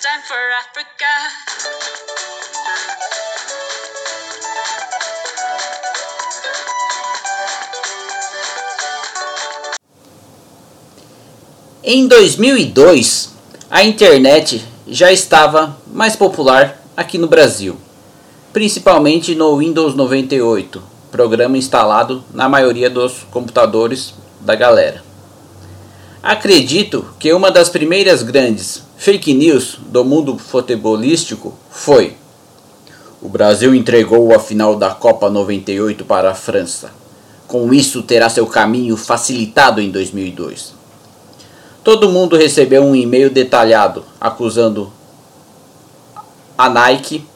this time for Africa. Em 2002, a internet já estava mais popular aqui no Brasil, principalmente no Windows 98, programa instalado na maioria dos computadores da galera. Acredito que uma das primeiras grandes fake news do mundo futebolístico foi: o Brasil entregou a final da Copa 98 para a França. Com isso, terá seu caminho facilitado em 2002. Todo mundo recebeu um e-mail detalhado acusando a Nike,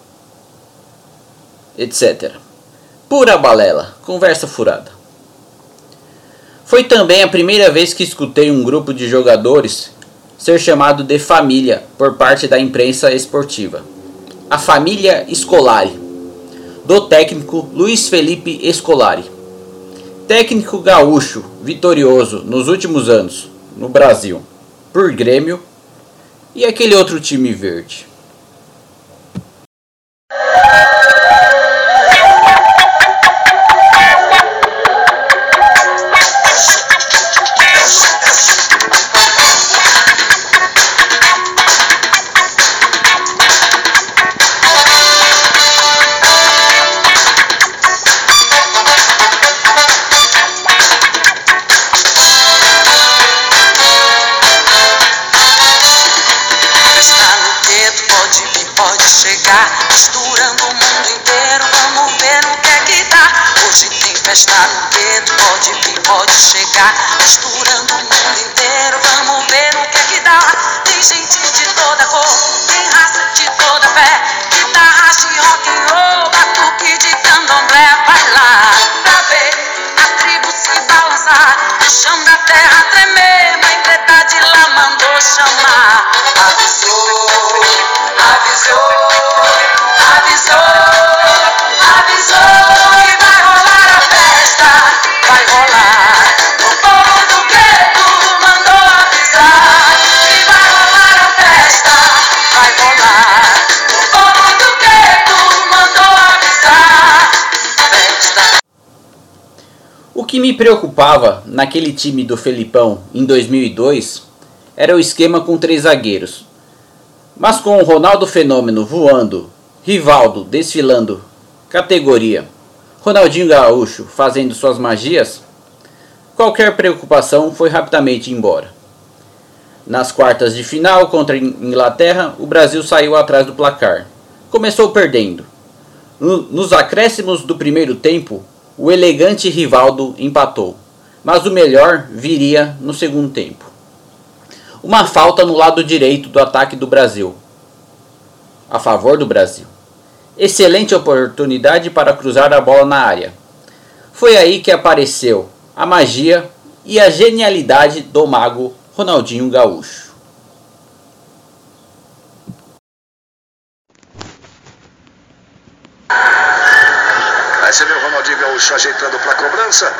etc. Pura balela, conversa furada. Foi também a primeira vez que escutei um grupo de jogadores ser chamado de família por parte da imprensa esportiva. A família Scolari, do técnico Luiz Felipe Scolari. Técnico gaúcho, vitorioso nos últimos anos no Brasil, por Grêmio e aquele outro time verde. Festa no dedo, pode vir, pode chegar. Misturando o mundo inteiro, vamos ver no que é que dá. Tem gente de toda cor, tem raça de toda fé. Guitarra de rock and roll, batuque de candomblé. Vai lá pra ver a tribo se balançar. O chão da terra tremer. Mãe preta de lá mandou chamar. Que me preocupava naquele time do Felipão em 2002 era o esquema com três zagueiros. Mas com o Ronaldo Fenômeno voando, Rivaldo desfilando categoria, Ronaldinho Gaúcho fazendo suas magias, qualquer preocupação foi rapidamente embora. Nas quartas de final contra a Inglaterra, o Brasil saiu atrás do placar. Começou perdendo. No- Nos acréscimos do primeiro tempo, o elegante Rivaldo empatou, mas o melhor viria no segundo tempo. Uma falta no lado direito do ataque do Brasil, a favor do Brasil. Excelente oportunidade para cruzar a bola na área. Foi aí que apareceu a magia e a genialidade do mago Ronaldinho Gaúcho. Aí você vê o Ronaldinho Ajeitando para a cobrança.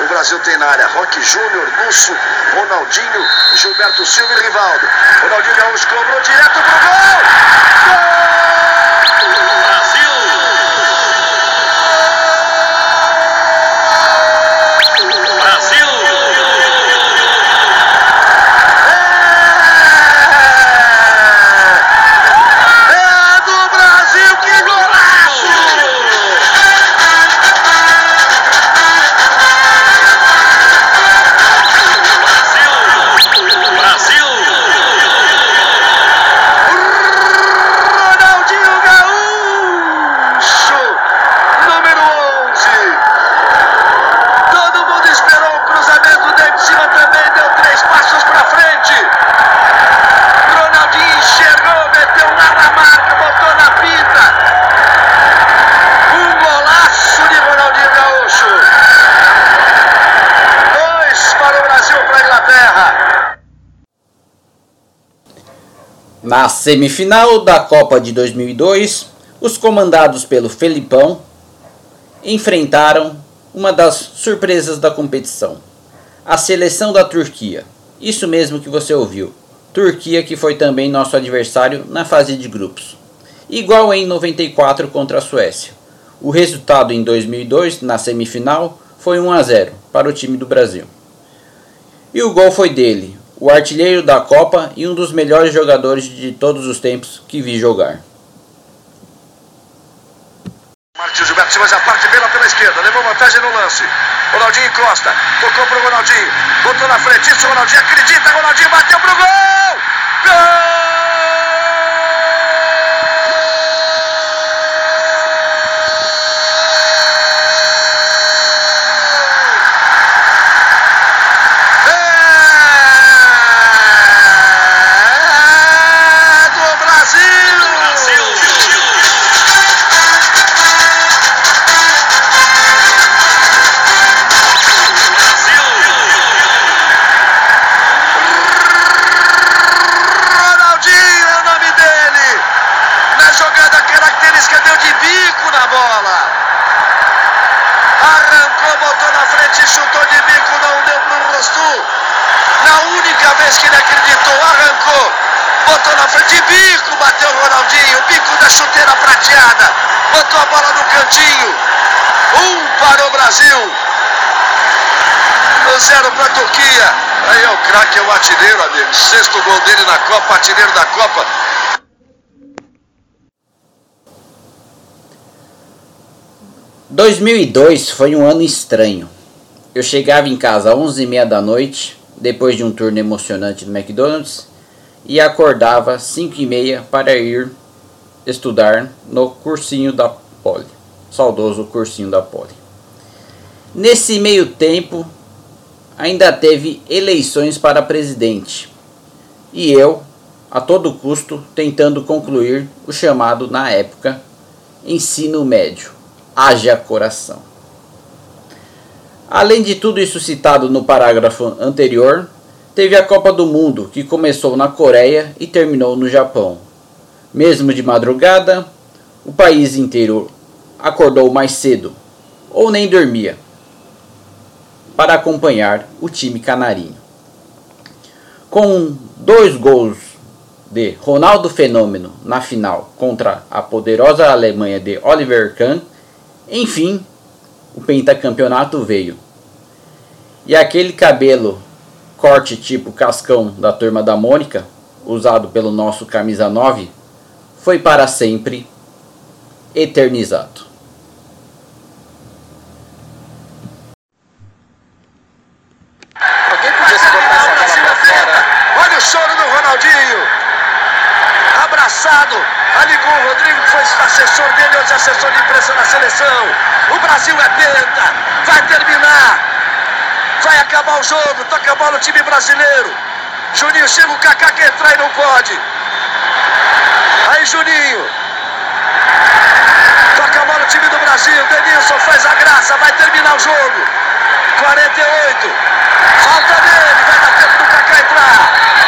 O Brasil tem na área Roque Júnior, Lúcio, Ronaldinho, Gilberto Silva e Rivaldo. Ronaldinho Gaúcho cobrou direto pro gol. É a Inglaterra. Na semifinal da Copa de 2002, os comandados pelo Felipão enfrentaram uma das surpresas da competição, a seleção da Turquia. Isso mesmo que você ouviu. Turquia, que foi também nosso adversário na fase de grupos. Igual em 94 contra a Suécia. O resultado em 2002, na semifinal, foi 1 a 0 para o time do Brasil. E o gol foi dele, o artilheiro da Copa e um dos melhores jogadores de todos os tempos que vi jogar. Martins Gilberto Silva já parte bem lá pela esquerda, levou vantagem no lance. Ronaldinho Costa, tocou pro Ronaldinho, botou na frente, isso, Ronaldinho acredita, Ronaldinho bateu pro gol! Gol! Craque é o artilheiro, amigo. Sexto gol dele na Copa, artilheiro da Copa. ...2002 foi um ano estranho. Eu chegava em casa às 11h30 da noite, depois de um turno emocionante no McDonald's, e acordava às 5h30 para ir estudar no cursinho da Poli. Saudoso cursinho da Poli. Nesse meio tempo, ainda teve eleições para presidente. E eu, a todo custo, tentando concluir o chamado na época ensino médio. Haja coração. Além de tudo isso citado no parágrafo anterior, teve a Copa do Mundo, que começou na Coreia e terminou no Japão. Mesmo de madrugada, o país inteiro acordou mais cedo, ou nem dormia para acompanhar o time canarinho. Com dois gols de Ronaldo Fenômeno na final contra a poderosa Alemanha de Oliver Kahn, enfim, o pentacampeonato veio. E aquele cabelo corte tipo cascão da turma da Mônica, usado pelo nosso camisa 9, foi para sempre eternizado. Ali com o Rodrigo, que foi assessor dele, hoje assessor de imprensa na seleção. O Brasil é penta, vai terminar. Vai acabar o jogo, toca a bola o time brasileiro. Juninho chega o Kaká que entrar e não pode. Aí Juninho. Toca a bola o time do Brasil. Denilson faz a graça, vai terminar o jogo. 48. Falta dele, vai dar tempo do Kaká entrar.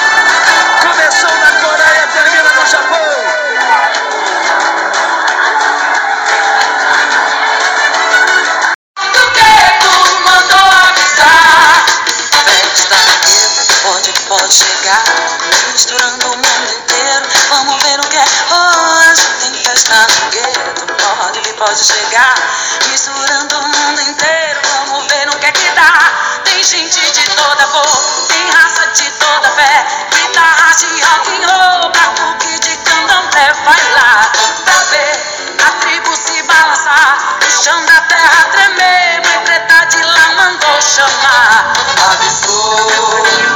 misturando o mundo inteiro. Vamos ver no que é que dá. Tem gente de toda cor, tem raça de toda fé. Guitarra de roll, pra de candomblé. vai lá pra ver a tribo se balançar, o chão da terra tremer. Mãe preta de lá mandou chamar. Avisou.